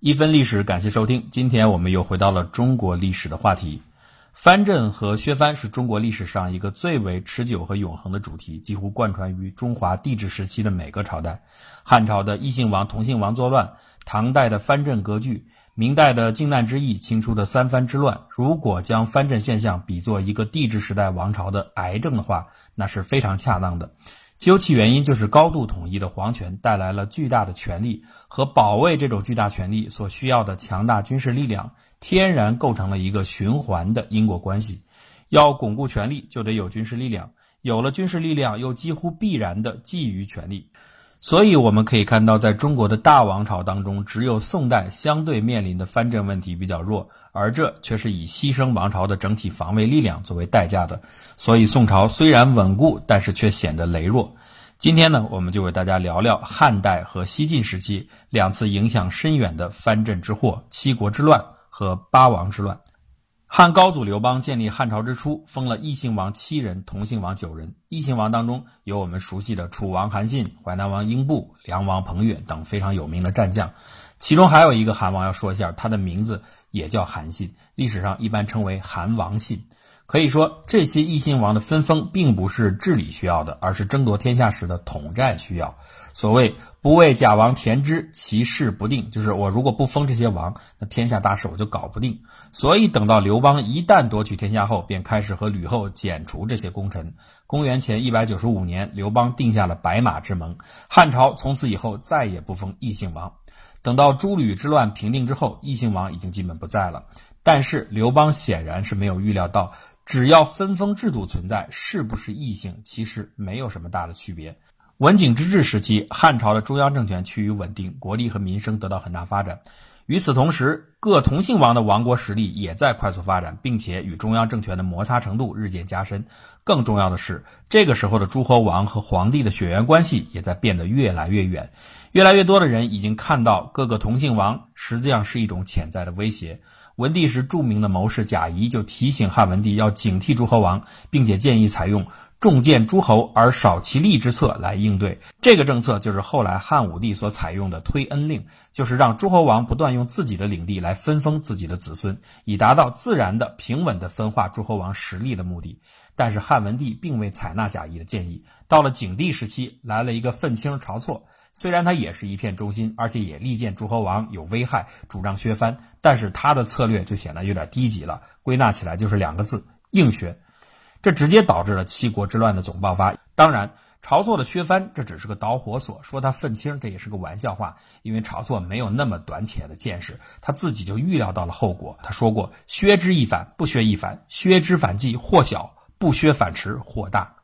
一分历史，感谢收听。今天我们又回到了中国历史的话题。藩镇和削藩是中国历史上一个最为持久和永恒的主题，几乎贯穿于中华帝制时期的每个朝代。汉朝的异姓王、同姓王作乱，唐代的藩镇割据，明代的靖难之役，清初的三藩之乱。如果将藩镇现象比作一个帝制时代王朝的癌症的话，那是非常恰当的。究其原因，就是高度统一的皇权带来了巨大的权力和保卫这种巨大权力所需要的强大军事力量，天然构成了一个循环的因果关系。要巩固权力，就得有军事力量；有了军事力量，又几乎必然的觊觎权力。所以我们可以看到，在中国的大王朝当中，只有宋代相对面临的藩镇问题比较弱，而这却是以牺牲王朝的整体防卫力量作为代价的。所以宋朝虽然稳固，但是却显得羸弱。今天呢，我们就为大家聊聊汉代和西晋时期两次影响深远的藩镇之祸——七国之乱和八王之乱。汉高祖刘邦建立汉朝之初，封了异姓王七人，同姓王九人。异姓王当中有我们熟悉的楚王韩信、淮南王英布、梁王彭越等非常有名的战将。其中还有一个韩王要说一下，他的名字也叫韩信，历史上一般称为韩王信。可以说，这些异姓王的分封并不是治理需要的，而是争夺天下时的统战需要。所谓“不为假王田之，其事不定”，就是我如果不封这些王，那天下大事我就搞不定。所以等到刘邦一旦夺取天下后，便开始和吕后剪除这些功臣。公元前一百九十五年，刘邦定下了白马之盟，汉朝从此以后再也不封异姓王。等到诸吕之乱平定之后，异姓王已经基本不在了。但是刘邦显然是没有预料到，只要分封制度存在，是不是异姓其实没有什么大的区别。文景之治时期，汉朝的中央政权趋于稳定，国力和民生得到很大发展。与此同时，各同姓王的王国实力也在快速发展，并且与中央政权的摩擦程度日渐加深。更重要的是，这个时候的诸侯王和皇帝的血缘关系也在变得越来越远。越来越多的人已经看到，各个同姓王实际上是一种潜在的威胁。文帝时，著名的谋士贾谊就提醒汉文帝要警惕诸侯王，并且建议采用。重建诸侯而少其力之策来应对这个政策，就是后来汉武帝所采用的推恩令，就是让诸侯王不断用自己的领地来分封自己的子孙，以达到自然的平稳的分化诸侯王实力的目的。但是汉文帝并未采纳贾谊的建议。到了景帝时期，来了一个愤青晁错，虽然他也是一片忠心，而且也力荐诸侯王有危害，主张削藩，但是他的策略就显得有点低级了。归纳起来就是两个字：硬削。这直接导致了七国之乱的总爆发。当然，晁错的削藩这只是个导火索，说他愤青这也是个玩笑话。因为晁错没有那么短浅的见识，他自己就预料到了后果。他说过：“削之易反，不削亦反；削之反计，祸小；不削反迟，祸大。”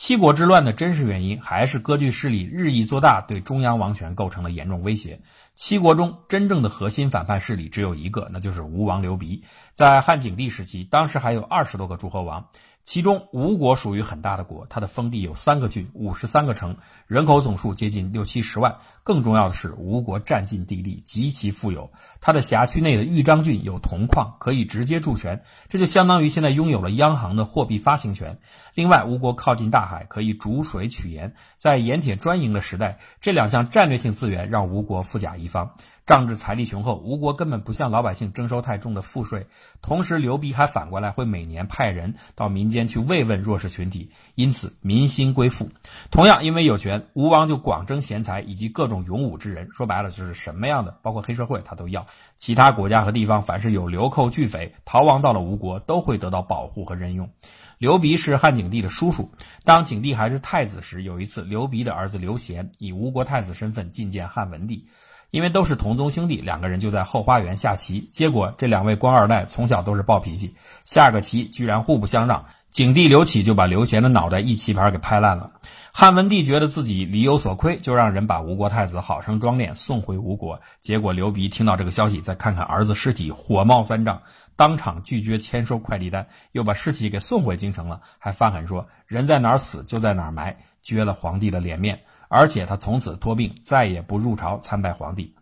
七国之乱的真实原因还是割据势力日益做大，对中央王权构成了严重威胁。七国中真正的核心反叛势力只有一个，那就是吴王刘鼻。在汉景帝时期，当时还有二十多个诸侯王。其中吴国属于很大的国，它的封地有三个郡、五十三个城，人口总数接近六七十万。更重要的是，吴国占尽地利，极其富有。它的辖区内的豫章郡有铜矿，可以直接铸权，这就相当于现在拥有了央行的货币发行权。另外，吴国靠近大海，可以逐水取盐。在盐铁专营的时代，这两项战略性资源让吴国富甲一方。仗着财力雄厚，吴国根本不向老百姓征收太重的赋税。同时，刘鼻还反过来会每年派人到民间去慰问弱势群体，因此民心归附。同样，因为有权，吴王就广征贤才以及各种勇武之人。说白了，就是什么样的，包括黑社会，他都要。其他国家和地方，凡是有流寇巨匪逃亡到了吴国，都会得到保护和任用。刘鼻是汉景帝的叔叔。当景帝还是太子时，有一次，刘鼻的儿子刘贤以吴国太子身份觐见汉文帝。因为都是同宗兄弟，两个人就在后花园下棋。结果这两位官二代从小都是暴脾气，下个棋居然互不相让。景帝刘启就把刘贤的脑袋一棋盘给拍烂了。汉文帝觉得自己理有所亏，就让人把吴国太子好生装殓送回吴国。结果刘鼻听到这个消息，再看看儿子尸体，火冒三丈，当场拒绝签收快递单，又把尸体给送回京城了，还发狠说：“人在哪儿死就在哪儿埋。”撅了皇帝的脸面。而且他从此托病，再也不入朝参拜皇帝。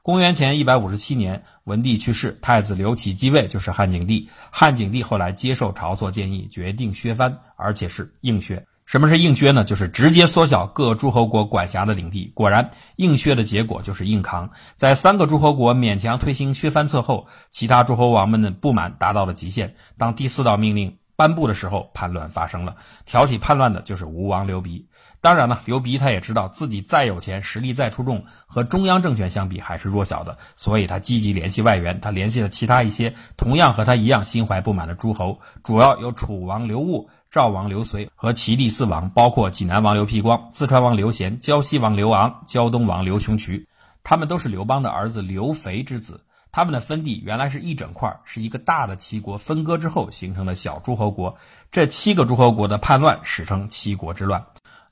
公元前一百五十七年，文帝去世，太子刘启继位，就是汉景帝。汉景帝后来接受晁错建议，决定削藩，而且是硬削。什么是硬削呢？就是直接缩小各诸侯国管辖的领地。果然，硬削的结果就是硬扛。在三个诸侯国勉强推行削藩策后，其他诸侯王们的不满达到了极限。当第四道命令颁布的时候，叛乱发生了。挑起叛乱的就是吴王刘鼻。当然了，刘鼻他也知道自己再有钱，实力再出众，和中央政权相比还是弱小的，所以他积极联系外援。他联系了其他一些同样和他一样心怀不满的诸侯，主要有楚王刘戊。赵王刘随和齐地四王，包括济南王刘辟光、四川王刘贤、胶西王刘昂、胶东王刘雄渠，他们都是刘邦的儿子刘肥之子。他们的分地原来是一整块，是一个大的齐国分割之后形成的小诸侯国。这七个诸侯国的叛乱史称七国之乱。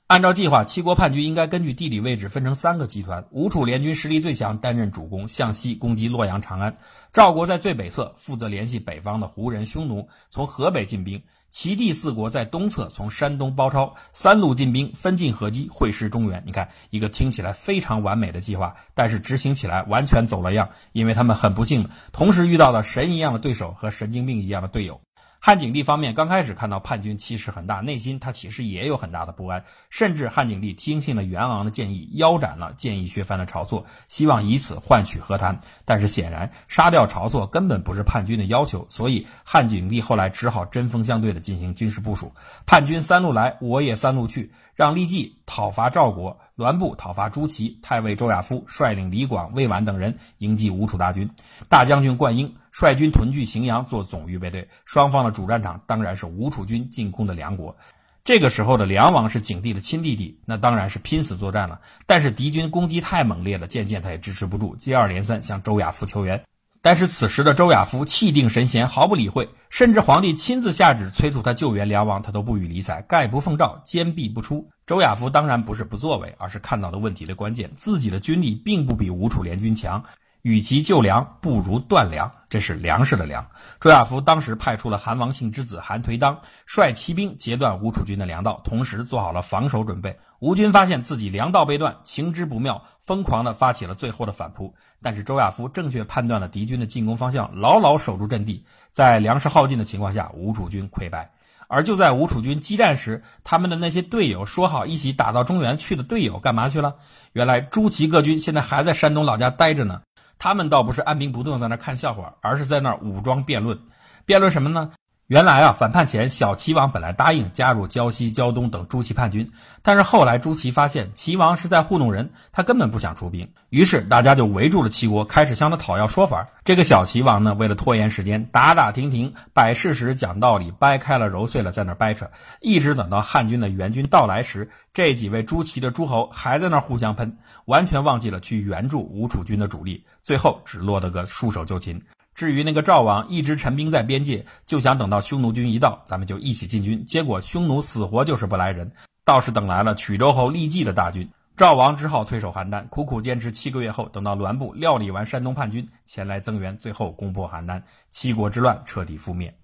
按照计划，七国叛军应该根据地理位置分成三个集团。吴楚联军实力最强，担任主攻，向西攻击洛阳、长安。赵国在最北侧，负责联系北方的胡人、匈奴，从河北进兵。齐地四国在东侧，从山东包抄，三路进兵，分进合击，会师中原。你看，一个听起来非常完美的计划，但是执行起来完全走了样，因为他们很不幸，同时遇到了神一样的对手和神经病一样的队友。汉景帝方面刚开始看到叛军气势很大，内心他其实也有很大的不安，甚至汉景帝听信了袁昂的建议，腰斩了建议削藩的晁错，希望以此换取和谈。但是显然杀掉晁错根本不是叛军的要求，所以汉景帝后来只好针锋相对的进行军事部署。叛军三路来，我也三路去，让立即讨伐赵国。栾布讨伐朱祁，太尉周亚夫率领李广、魏婉等人迎击吴楚大军，大将军灌婴率军屯聚荥阳做总预备队。双方的主战场当然是吴楚军进攻的梁国。这个时候的梁王是景帝的亲弟弟，那当然是拼死作战了。但是敌军攻击太猛烈了，渐渐他也支持不住，接二连三向周亚夫求援。但是此时的周亚夫气定神闲，毫不理会，甚至皇帝亲自下旨催促他救援梁王，他都不予理睬，概不奉诏，坚壁不出。周亚夫当然不是不作为，而是看到了问题的关键，自己的军力并不比吴楚联军强，与其救粮，不如断粮。这是粮食的粮。周亚夫当时派出了韩王信之子韩颓当，率骑兵截断吴楚军的粮道，同时做好了防守准备。吴军发现自己粮道被断，情之不妙，疯狂地发起了最后的反扑。但是周亚夫正确判断了敌军的进攻方向，牢牢守住阵地，在粮食耗尽的情况下，吴楚军溃败。而就在吴楚军激战时，他们的那些队友说好一起打到中原去的队友干嘛去了？原来朱祁各军现在还在山东老家待着呢。他们倒不是按兵不动在那看笑话，而是在那武装辩论。辩论什么呢？原来啊，反叛前，小齐王本来答应加入胶西、胶东等朱祁叛军，但是后来朱祁发现齐王是在糊弄人，他根本不想出兵，于是大家就围住了齐国，开始向他讨要说法。这个小齐王呢，为了拖延时间，打打停停，摆事实、讲道理，掰开了揉碎了，在那掰扯，一直等到汉军的援军到来时，这几位朱祁的诸侯还在那互相喷，完全忘记了去援助吴楚军的主力，最后只落得个束手就擒。至于那个赵王一直陈兵在边界，就想等到匈奴军一到，咱们就一起进军。结果匈奴死活就是不来人，倒是等来了曲周侯郦季的大军。赵王只好退守邯郸，苦苦坚持七个月后，等到栾布料理完山东叛军前来增援，最后攻破邯郸，七国之乱彻底覆灭。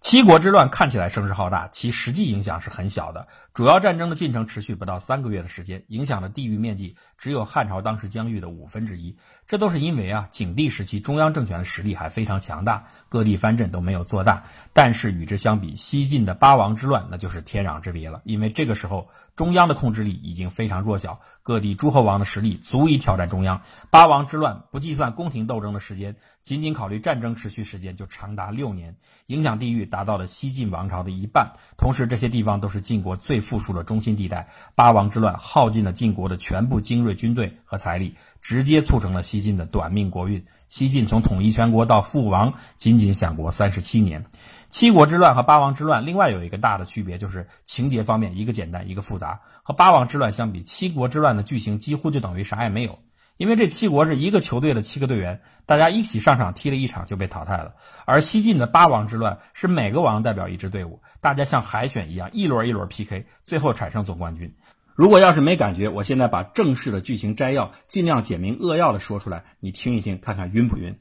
七国之乱看起来声势浩大，其实际影响是很小的。主要战争的进程持续不到三个月的时间，影响的地域面积只有汉朝当时疆域的五分之一。这都是因为啊，景帝时期中央政权的实力还非常强大，各地藩镇都没有做大。但是与之相比，西晋的八王之乱那就是天壤之别了。因为这个时候中央的控制力已经非常弱小，各地诸侯王的实力足以挑战中央。八王之乱不计算宫廷斗争的时间，仅仅考虑战争持续时间就长达六年，影响地域达到了西晋王朝的一半。同时，这些地方都是晋国最。富庶的中心地带，八王之乱耗尽了晋国的全部精锐军队和财力，直接促成了西晋的短命国运。西晋从统一全国到覆亡，仅仅享国三十七年。七国之乱和八王之乱，另外有一个大的区别，就是情节方面，一个简单，一个复杂。和八王之乱相比，七国之乱的剧情几乎就等于啥也没有。因为这七国是一个球队的七个队员，大家一起上场踢了一场就被淘汰了。而西晋的八王之乱是每个王代表一支队伍，大家像海选一样一轮一轮 PK，最后产生总冠军。如果要是没感觉，我现在把正式的剧情摘要尽量简明扼要的说出来，你听一听，看看晕不晕？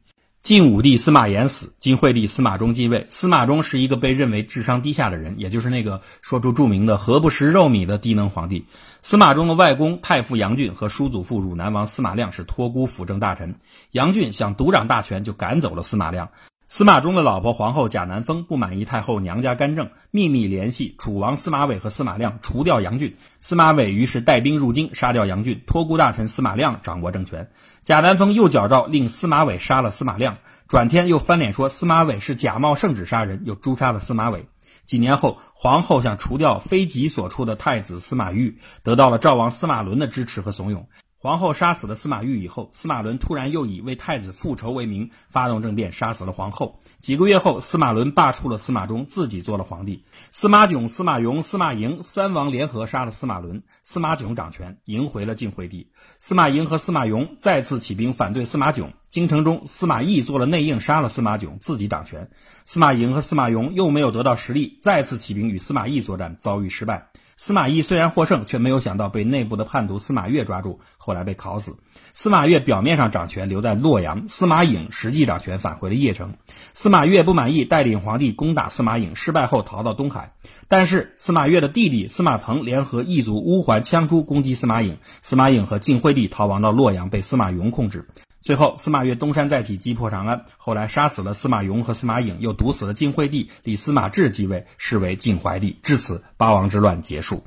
晋武帝司马炎死，晋惠帝司马衷继位。司马衷是一个被认为智商低下的人，也就是那个说出著名的“何不食肉糜”的低能皇帝。司马衷的外公太傅杨俊和叔祖父汝南王司马亮是托孤辅政大臣。杨俊想独掌大权，就赶走了司马亮。司马衷的老婆皇后贾南风不满意太后娘家干政，秘密联系楚王司马伟和司马亮除掉杨俊。司马伟于是带兵入京，杀掉杨俊，托孤大臣司马亮掌握政权。贾南风又矫诏令司马伟杀了司马亮，转天又翻脸说司马伟是假冒圣旨杀人，又诛杀了司马伟。几年后，皇后想除掉非己所出的太子司马昱，得到了赵王司马伦的支持和怂恿。皇后杀死了司马懿以后，司马伦突然又以为太子复仇为名，发动政变，杀死了皇后。几个月后，司马伦罢黜了司马衷，自己做了皇帝。司马囧、司马雍、司马颖三王联合杀了司马伦，司马囧掌权，赢回了晋惠帝。司马颖和司马融再次起兵反对司马囧，京城中司马懿做了内应，杀了司马囧，自己掌权。司马颖和司马融又没有得到实力，再次起兵与司马懿作战，遭遇失败。司马懿虽然获胜，却没有想到被内部的叛徒司马越抓住，后来被烤死。司马越表面上掌权留在洛阳，司马颖实际掌权返回了邺城。司马越不满意，带领皇帝攻打司马颖，失败后逃到东海。但是司马越的弟弟司马腾联合异族乌桓羌诸攻击司马颖，司马颖和晋惠帝逃亡到洛阳，被司马雍控制。最后，司马越东山再起，击破长安。后来杀死了司马雍和司马颖，又毒死了晋惠帝，立司马志继位，是为晋怀帝。至此，八王之乱结束。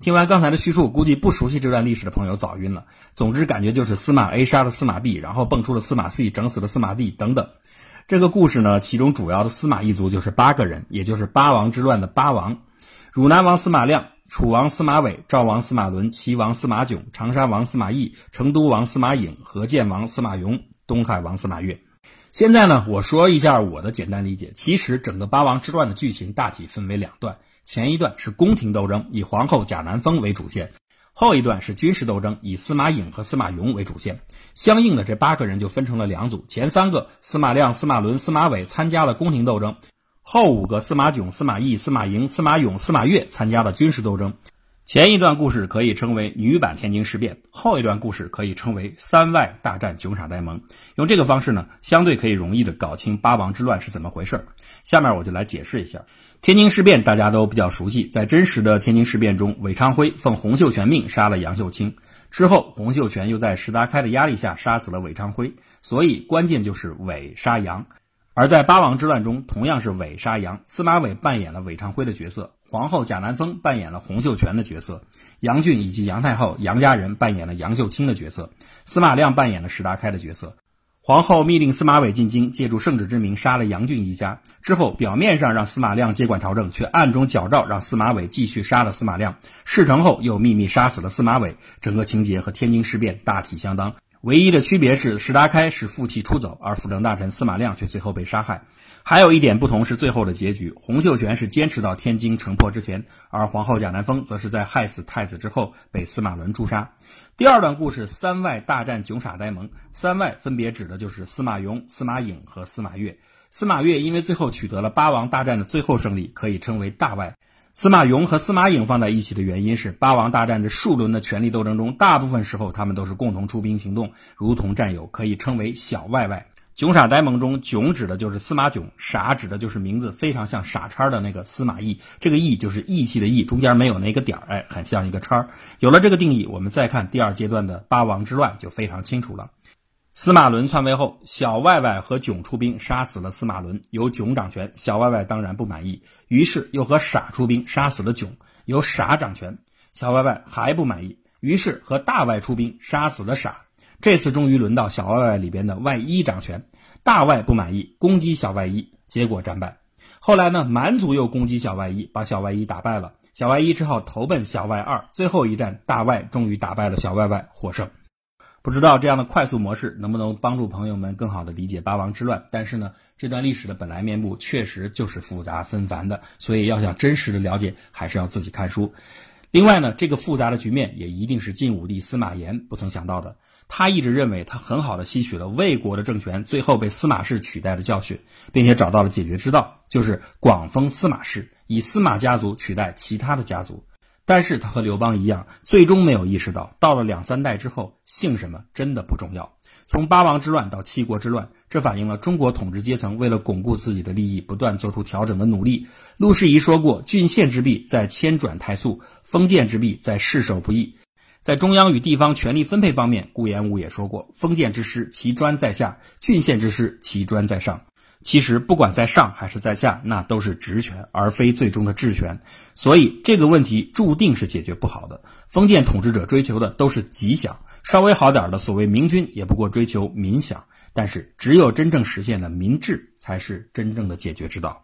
听完刚才的叙述，估计不熟悉这段历史的朋友早晕了。总之，感觉就是司马 A 杀了司马 B，然后蹦出了司马 C，整死了司马 D 等等。这个故事呢，其中主要的司马一族就是八个人，也就是八王之乱的八王：汝南王司马亮。楚王司马伟、赵王司马伦、齐王司马囧、长沙王司马懿、成都王司马颖、河建王司马雍、东海王司马越。现在呢，我说一下我的简单理解。其实整个八王之乱的剧情大体分为两段，前一段是宫廷斗争，以皇后贾南风为主线；后一段是军事斗争，以司马颖和司马雍为主线。相应的，这八个人就分成了两组，前三个司马亮、司马伦、司马伟参加了宫廷斗争。后五个司马囧、司马懿、司马颖、司马勇、司马越参加了军事斗争。前一段故事可以称为女版天津事变，后一段故事可以称为三外大战囧傻呆萌。用这个方式呢，相对可以容易的搞清八王之乱是怎么回事下面我就来解释一下天津事变，大家都比较熟悉。在真实的天津事变中，韦昌辉奉洪秀全命杀了杨秀清，之后洪秀全又在石达开的压力下杀死了韦昌辉，所以关键就是韦杀杨。而在八王之乱中，同样是韦杀杨，司马伟扮演了韦昌辉的角色，皇后贾南风扮演了洪秀全的角色，杨俊以及杨太后杨家人扮演了杨秀清的角色，司马亮扮演了石达开的角色。皇后密令司马伟进京，借助圣旨之名杀了杨俊一家，之后表面上让司马亮接管朝政，却暗中矫诏让司马伟继续杀了司马亮。事成后又秘密杀死了司马伟，整个情节和天津事变大体相当。唯一的区别是，石达开是负气出走，而辅政大臣司马亮却最后被杀害。还有一点不同是最后的结局，洪秀全是坚持到天津城破之前，而皇后贾南风则是在害死太子之后被司马伦诛杀。第二段故事三外大战囧傻呆萌，三外分别指的就是司马雍、司马颖和司马越。司马越因为最后取得了八王大战的最后胜利，可以称为大外。司马雍和司马颖放在一起的原因是，八王大战这数轮的权力斗争中，大部分时候他们都是共同出兵行动，如同战友，可以称为小外外。囧傻呆萌中，囧指的就是司马囧，傻指的就是名字非常像傻叉的那个司马懿，这个懿就是义气的义，中间没有那个点儿，哎，很像一个叉。有了这个定义，我们再看第二阶段的八王之乱就非常清楚了。司马伦篡位后，小外外和囧出兵杀死了司马伦，由囧掌权。小外外当然不满意，于是又和傻出兵杀死了囧，由傻掌权。小外外还不满意，于是和大外出兵杀死了傻。这次终于轮到小外外里边的外一掌权，大外不满意，攻击小外一，结果战败。后来呢，蛮族又攻击小外一，把小外一打败了。小外一只好投奔小外二，最后一战，大外终于打败了小外外，获胜。不知道这样的快速模式能不能帮助朋友们更好的理解八王之乱？但是呢，这段历史的本来面目确实就是复杂纷繁的，所以要想真实的了解，还是要自己看书。另外呢，这个复杂的局面也一定是晋武帝司马炎不曾想到的。他一直认为他很好的吸取了魏国的政权最后被司马氏取代的教训，并且找到了解决之道，就是广封司马氏，以司马家族取代其他的家族。但是他和刘邦一样，最终没有意识到，到了两三代之后，姓什么真的不重要。从八王之乱到七国之乱，这反映了中国统治阶层为了巩固自己的利益，不断做出调整的努力。陆士仪说过：“郡县之弊在迁转太速，封建之弊在世守不易。”在中央与地方权力分配方面，顾炎武也说过：“封建之师，其专在下；郡县之师，其专在上。”其实不管在上还是在下，那都是职权，而非最终的治权。所以这个问题注定是解决不好的。封建统治者追求的都是吉祥，稍微好点的所谓明君也不过追求民享。但是只有真正实现了民治，才是真正的解决之道。